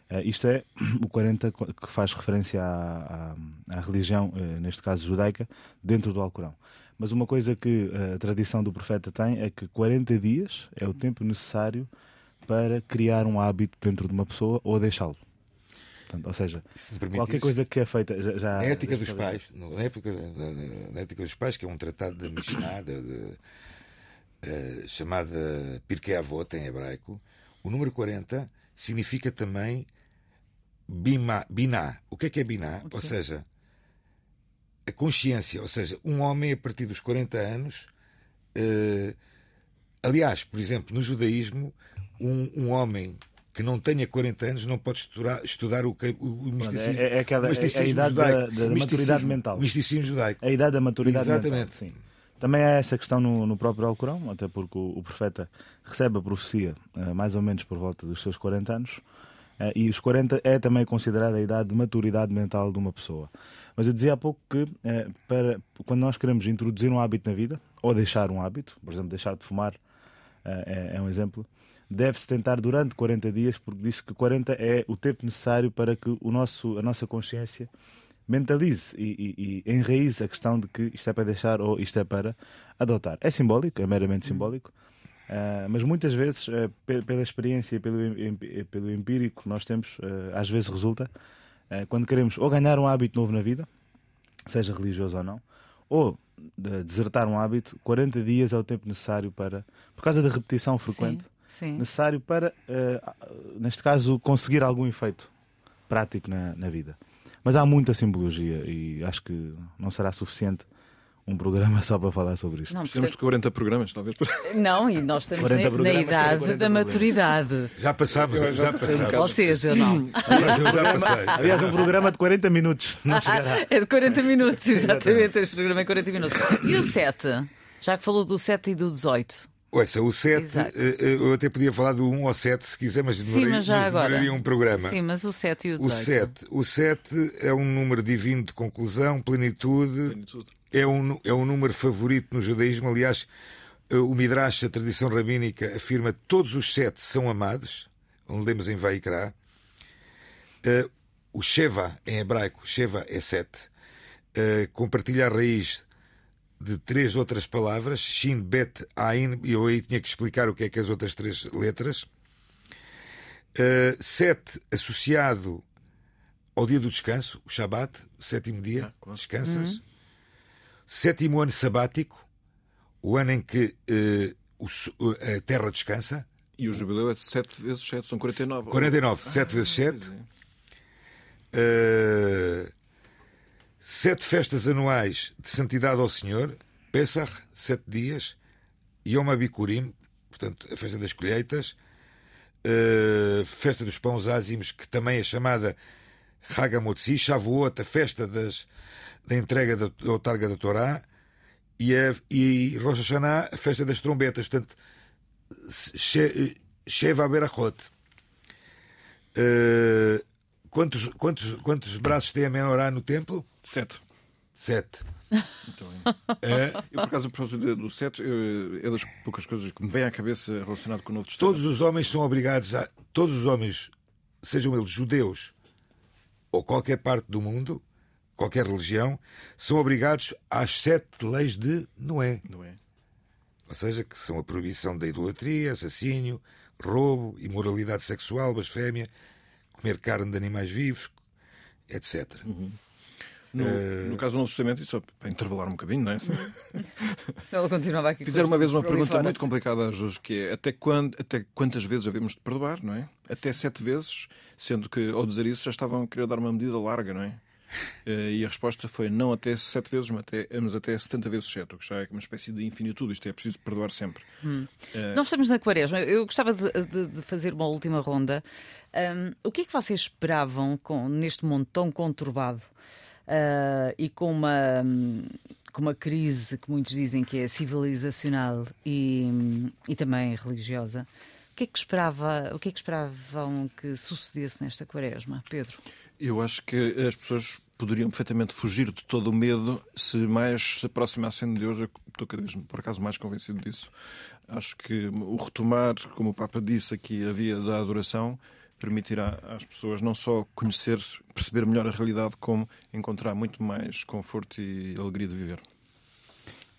[SPEAKER 3] Eh, isto é o 40 co- que faz referência à, à- à religião, eh, neste caso judaica, dentro do Alcorão. Mas uma coisa que eh, a tradição do profeta tem é que 40 dias é o tempo necessário para criar um hábito dentro de uma pessoa ou deixá-lo. Portanto, ou seja,
[SPEAKER 5] Se
[SPEAKER 3] qualquer coisa que é feita já, já
[SPEAKER 5] Na ética dos pais, no- na, época, na, na ética dos pais, que é um tratado da Mishnah, de, de, chamada Pirkei Avot em hebraico, o número 40 significa também bima, biná. O que é que é biná? Ou seja, a consciência, ou seja, um homem a partir dos 40 anos. eh, aliás, por exemplo, no judaísmo, um, um homem que não tenha 40 anos não pode estudar, estudar o, o,
[SPEAKER 3] Pronto,
[SPEAKER 5] misticismo.
[SPEAKER 3] é, é aquela, é- é a idade da,
[SPEAKER 5] judaico.
[SPEAKER 3] da
[SPEAKER 5] O
[SPEAKER 3] maturidade mental.
[SPEAKER 5] Misticismo judaico.
[SPEAKER 3] É a idade da maturidade
[SPEAKER 5] Exatamente.
[SPEAKER 3] mental. Sim. Também há essa questão no, no próprio Alcorão, até porque o, o profeta recebe a profecia eh, mais ou menos por volta dos seus 40 anos, eh, e os 40 é também considerada a idade de maturidade mental de uma pessoa. Mas eu dizia há pouco que eh, para, quando nós queremos introduzir um hábito na vida, ou deixar um hábito, por exemplo, deixar de fumar, é, é um exemplo, deve-se tentar durante 40 dias, porque diz que 40 é o tempo necessário para que o nosso, a nossa consciência mentalize e, e, e enraize a questão de que isto é para deixar ou isto é para adotar. É simbólico, é meramente simbólico, ah, mas muitas vezes, pe- pela experiência e pelo, em- pelo empírico que nós temos, ah, às vezes resulta, quando queremos ou ganhar um hábito novo na vida, seja religioso ou não, ou de desertar um hábito, 40 dias é o tempo necessário para, por causa da repetição frequente,
[SPEAKER 2] Sim, sim.
[SPEAKER 3] necessário para, neste caso, conseguir algum efeito prático na, na vida. Mas há muita simbologia e acho que não será suficiente um programa só para falar sobre isto.
[SPEAKER 2] Não,
[SPEAKER 4] Precisamos de 40 programas, talvez.
[SPEAKER 2] não e nós estamos
[SPEAKER 3] 40
[SPEAKER 2] na, na idade
[SPEAKER 3] 40
[SPEAKER 2] da maturidade.
[SPEAKER 5] Já passámos, já passámos.
[SPEAKER 2] Vocês, eu não.
[SPEAKER 5] Mas eu já passei.
[SPEAKER 3] Aliás, um programa de 40 minutos. Não chegará.
[SPEAKER 2] É de 40 minutos, exatamente. Este programa é 40 minutos. E o 7? Já que falou do 7 e do 18.
[SPEAKER 5] Ouça, o 7,
[SPEAKER 2] Exato.
[SPEAKER 5] eu até podia falar do 1 ao 7 se quiser, mas
[SPEAKER 2] Sim,
[SPEAKER 5] demoraria,
[SPEAKER 2] mas já
[SPEAKER 5] mas
[SPEAKER 2] agora.
[SPEAKER 5] demoraria um programa.
[SPEAKER 2] Sim, mas o 7 e o
[SPEAKER 5] O
[SPEAKER 2] 18.
[SPEAKER 5] 7, o 7 é um número divino de conclusão, plenitude, é um, é um número favorito no judaísmo. Aliás, eh, o Midrash, a tradição rabínica, afirma que todos os sete são amados, onde lemos em Vaikra. Eh, O Sheva, em hebraico, Sheva é sete, eh, compartilha a raiz de três outras palavras, Shin, Bet, Ain, e eu aí tinha que explicar o que é que as outras três letras. Eh, sete associado ao dia do descanso, o Shabat, o sétimo dia,
[SPEAKER 4] Ah, claro.
[SPEAKER 5] descansas. Sétimo ano sabático, o ano em que eh, o s- a terra descansa.
[SPEAKER 4] E o jubileu é 7 vezes 7, são 49.
[SPEAKER 5] 49, 7 vezes 7.
[SPEAKER 4] Pois é.
[SPEAKER 5] Uh, sete festas anuais de santidade ao Senhor, Pesach, sete dias, Yom Abikurim, portanto, a festa das colheitas, uh, festa dos pães ázimos, que também é chamada Hagamotzi, Shavuot, a festa das, da entrega da, da outarga da Torá, e, a, e Rosh Hashanah, a festa das trombetas, portanto, She- Sheva Berachot. Uh, quantos, quantos, quantos braços tem a menorá no templo?
[SPEAKER 4] 7.
[SPEAKER 5] Sete.
[SPEAKER 4] Muito bem.
[SPEAKER 5] É,
[SPEAKER 4] Eu, por acaso, a propósito do 7, é das poucas coisas que me vem à cabeça relacionado com o Novo Testamento.
[SPEAKER 5] todos os homens são obrigados a. Todos os homens, sejam eles judeus ou qualquer parte do mundo, qualquer religião, são obrigados às sete leis de Noé.
[SPEAKER 4] Não é?
[SPEAKER 5] Ou seja, que são a proibição da idolatria, assassínio, roubo, imoralidade sexual, blasfémia, comer carne de animais vivos, etc.
[SPEAKER 4] No,
[SPEAKER 5] Eh,
[SPEAKER 4] no caso do Novo Testamento, e só para intervalar um bocadinho, não é?
[SPEAKER 2] Se ela continuava aqui.
[SPEAKER 4] Fizeram uma vez uma pergunta
[SPEAKER 2] fora.
[SPEAKER 4] muito complicada a Jesus, que é até, quando, até quantas vezes havemos de perdoar, não é? Até sete vezes, sendo que ao dizer isso já estavam a querer dar uma medida larga, não é? Eh, E a resposta foi não até sete vezes, mas até, mas até 70 vezes sete, o que já é uma espécie de infinitude. Isto é preciso perdoar sempre.
[SPEAKER 2] Nós estamos na quaresma. Eu gostava de, de- de fazer uma última ronda. Ahm, o que é que vocês esperavam com, neste mundo tão conturbado ah, e com uma, com uma crise que muitos dizem que é civilizacional e, e também religiosa? O que, é que esperava, o que é que esperavam que sucedesse nesta quaresma, Pedro?
[SPEAKER 4] Eu acho que as pessoas poderiam perfeitamente fugir de todo o medo se mais se aproximassem de Deus. Eu estou cada vez, por acaso, mais convencido disso. Acho que o retomar, como o Papa disse aqui, a via da adoração permitirá às pessoas não só conhecer, perceber melhor a realidade, como encontrar muito mais conforto e alegria de viver.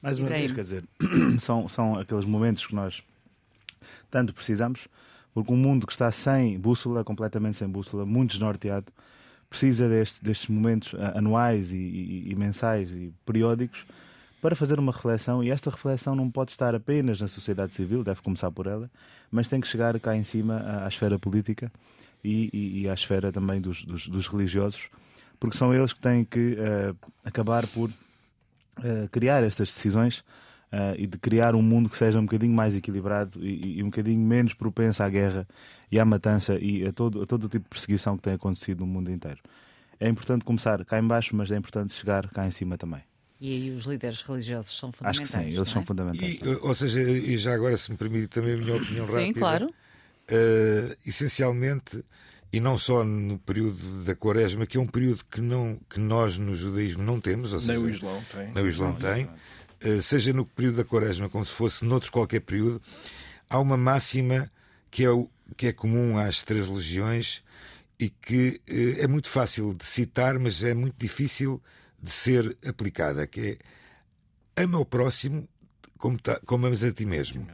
[SPEAKER 3] Mais uma vez, quer dizer, são, são aqueles momentos que nós tanto precisamos, porque um mundo que está sem bússola, completamente sem bússola, muito desnorteado, precisa deste- destes momentos anuais e, e- e mensais e periódicos para fazer uma reflexão. E esta reflexão não pode estar apenas na sociedade civil, deve começar por ela, mas tem que chegar cá em cima à, à esfera política e, e- e à esfera também dos, dos- dos religiosos, porque são eles que têm que ah, acabar por eh, criar estas decisões eh, e de criar um mundo que seja um bocadinho mais equilibrado e, e um bocadinho menos propenso à guerra e à matança e a todo, a todo o tipo de perseguição que tem acontecido no mundo inteiro. É importante começar cá em baixo, mas é importante chegar cá em cima também.
[SPEAKER 2] E aí os líderes religiosos são
[SPEAKER 3] Acho
[SPEAKER 2] fundamentais.
[SPEAKER 3] que sim, eles
[SPEAKER 2] é?
[SPEAKER 3] são fundamentais.
[SPEAKER 5] E, ou seja, e já agora, se me permite também a minha opinião rápida.
[SPEAKER 2] Sim, claro.
[SPEAKER 5] eh, essencialmente, e não só no período da Quaresma, que é um período que, não, que nós no judaísmo não temos, ou
[SPEAKER 4] Nem
[SPEAKER 5] seja,
[SPEAKER 4] o Islão tem.
[SPEAKER 5] nem o Islão tem, eh, seja no período da Quaresma como se fosse noutro qualquer período, há uma máxima que é, o, que é comum às três religiões e que eh, é muito fácil de citar, mas é muito difícil de ser aplicada, que é ama ao próximo como, ta- como amas a ti mesmo.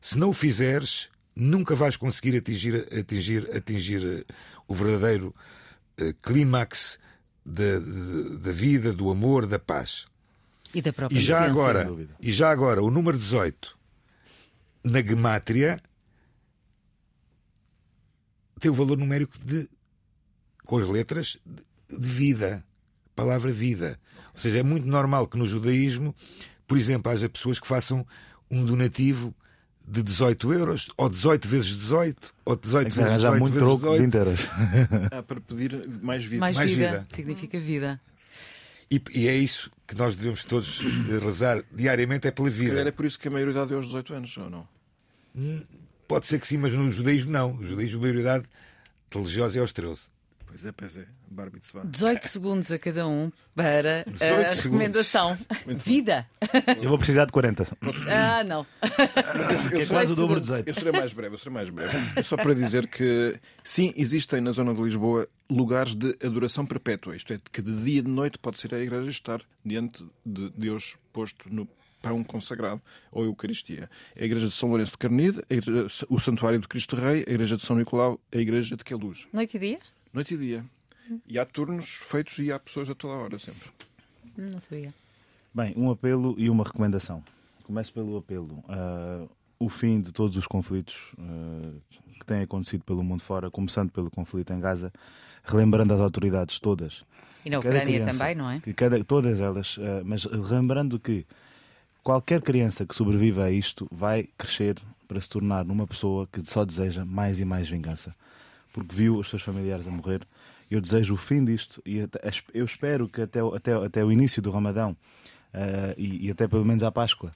[SPEAKER 5] Se não o fizeres, nunca vais conseguir atingir, atingir, atingir eh, o verdadeiro eh, clímax da, da- da vida, do amor, da paz.
[SPEAKER 2] E da própria
[SPEAKER 5] E já agora, e já agora, o número 18 na gemátria tem o valor numérico de com as letras de, de vida. Palavra vida. Ou seja, é muito normal que no judaísmo, por exemplo, haja pessoas que façam um donativo de 18 euros, ou 18 vezes 18, ou 18
[SPEAKER 3] Tem que
[SPEAKER 5] vezes
[SPEAKER 3] arranjar
[SPEAKER 5] 18
[SPEAKER 3] muito
[SPEAKER 5] vezes
[SPEAKER 3] troco de
[SPEAKER 5] 18.
[SPEAKER 3] inteiras.
[SPEAKER 4] Ah, para pedir mais vida.
[SPEAKER 2] Mais,
[SPEAKER 5] Mais
[SPEAKER 2] vida.
[SPEAKER 5] vida.
[SPEAKER 2] Significa vida.
[SPEAKER 5] E, e é isso que nós devemos todos rezar diariamente, é pela
[SPEAKER 4] Se calhar é
[SPEAKER 5] vida.
[SPEAKER 4] por isso que a maioridade é aos 18 anos, ou não?
[SPEAKER 5] Pode ser que sim, mas no judaísmo não. No judaísmo a maioridade religiosa é aos 13.
[SPEAKER 4] Pois é, pois é. Bar mitzvah.
[SPEAKER 2] 18 segundos a cada um para
[SPEAKER 5] 18
[SPEAKER 2] a recomendação. Vida.
[SPEAKER 3] Eu vou precisar de 40.
[SPEAKER 2] Ah, não.
[SPEAKER 3] Que é quase o dobro de
[SPEAKER 2] segundos.
[SPEAKER 3] 18.
[SPEAKER 4] Eu serei mais breve, eu serei mais breve. É só para dizer que, sim, existem na zona de Lisboa lugares de adoração perpétua. Isto é, que de dia e de noite pode ser a igreja estar diante de Deus posto no pão consagrado ou Eucaristia. A igreja de São Lourenço de Carnide, a igreja- o Santuário de Cristo Rei, a igreja de São Nicolau, a igreja de Queluz.
[SPEAKER 2] Noite e dia?
[SPEAKER 4] Noite e dia. E há turnos feitos e há pessoas a toda a hora sempre.
[SPEAKER 2] Não sabia.
[SPEAKER 3] Bem, um apelo e uma recomendação. Começo pelo apelo. Ah, o fim de todos os conflitos ah, que têm acontecido pelo mundo fora, começando pelo conflito em Gaza, relembrando as autoridades todas.
[SPEAKER 2] E na
[SPEAKER 3] Cada
[SPEAKER 2] Ucrânia
[SPEAKER 3] criança,
[SPEAKER 2] também, não é?
[SPEAKER 3] Que cada, todas elas, ah, mas lembrando que qualquer criança que sobreviva a isto vai crescer para se tornar uma pessoa que só deseja mais e mais vingança, porque viu os seus familiares a morrer. Eu desejo o fim disto e eu espero que até, até, até o início do Ramadão ah, e, e até pelo menos à Páscoa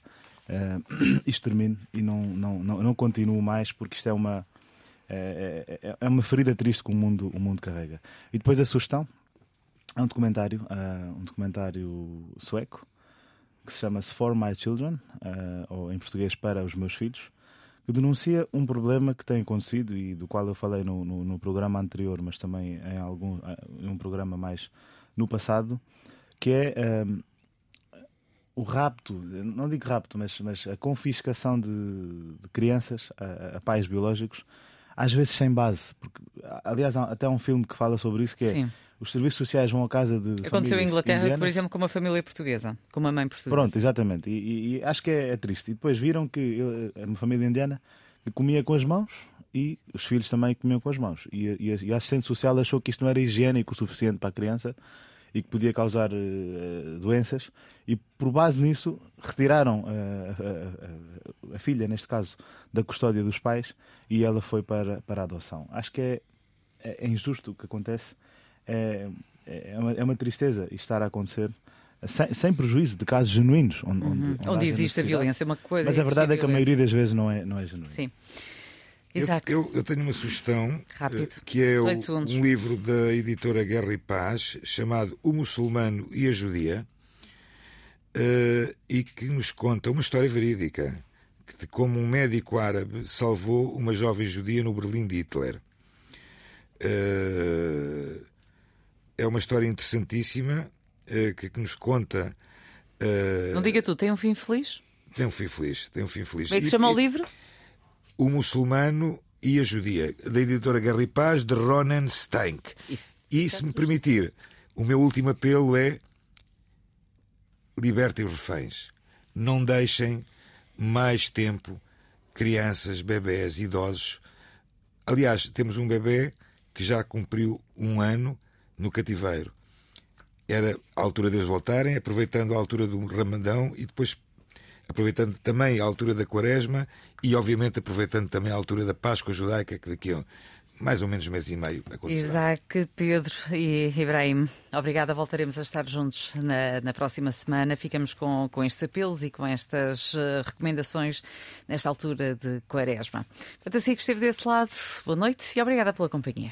[SPEAKER 3] ah, isto termine e não, não, não, não continue mais, porque isto é uma, é, é- é uma ferida triste que o mundo, o mundo carrega. E depois a sugestão é um documentário, ah, um documentário sueco que se chama For My Children, ah, ou em português Para os Meus Filhos, que denuncia um problema que tem acontecido e do qual eu falei no, no, no programa anterior, mas também em algum em um programa mais no passado, que é ah, o rapto, não digo rapto, mas, mas a confiscação de, de crianças a, a pais biológicos, às vezes sem base. Porque, aliás, há até um filme que fala sobre isso, que é
[SPEAKER 2] Sim.
[SPEAKER 3] Os serviços sociais vão à casa de
[SPEAKER 2] Aconteceu em Inglaterra,
[SPEAKER 3] indianas.
[SPEAKER 2] por exemplo, com uma família portuguesa, com uma mãe portuguesa.
[SPEAKER 3] Pronto, exatamente. E, e- e acho que é, é triste. E depois viram que eu- é uma família indiana que comia com as mãos e os filhos também comiam com as mãos. E, a- e e a assistente social achou que isto não era higiênico o suficiente para a criança e que podia causar eh, doenças. E por base nisso retiraram eh, a, a- a- a filha, neste caso, da custódia dos pais e ela foi para, para a adoção. Acho que é, é, é injusto o que acontece. É, é, uma, é uma tristeza isto estar a acontecer. Sem, sem prejuízo de casos genuínos onde,
[SPEAKER 2] Uhum.
[SPEAKER 3] onde
[SPEAKER 2] Onde existe a violência, uma coisa
[SPEAKER 3] Mas
[SPEAKER 2] é
[SPEAKER 3] a verdade é que a maioria das vezes não é, não é genuíno.
[SPEAKER 2] Sim.
[SPEAKER 5] Eu,
[SPEAKER 2] Exato.
[SPEAKER 5] eu, eu tenho uma sugestão
[SPEAKER 2] Rápido.
[SPEAKER 5] eh, que é o-
[SPEAKER 2] 18 segundos.
[SPEAKER 5] um livro da editora Guerra e Paz chamado O Muçulmano e a Judia eh, e que nos conta uma história verídica de como um médico árabe salvou uma jovem judia no Berlim de Hitler. Eh, é uma história interessantíssima eh, que, que nos conta. eh,
[SPEAKER 2] Não diga tu, tem um fim feliz?
[SPEAKER 5] tem um fim feliz, tem um fim feliz.
[SPEAKER 2] Como é que se chama
[SPEAKER 5] e-
[SPEAKER 2] o livro?
[SPEAKER 5] o Muçulmano e a Judia, da editora Guerra e Paz, de Ronan Stank. E, se me permitir, o meu último apelo é libertem os reféns. Não deixem mais tempo crianças, bebés, idosos. Aliás, temos um bebê que já cumpriu um ano no cativeiro. Era a altura deles voltarem, aproveitando a altura do Ramadão e depois aproveitando também a altura da Quaresma e, obviamente, aproveitando também a altura da Páscoa Judaica, que daqui a mais ou menos mês e meio acontecerá.
[SPEAKER 2] Isaac, Pedro e Ibrahim, obrigada. Voltaremos a estar juntos na, na próxima semana. Ficamos com, com estes apelos e com estas eh, recomendações nesta altura de Quaresma. Portanto, assim que esteve desse lado, boa noite e obrigada pela companhia.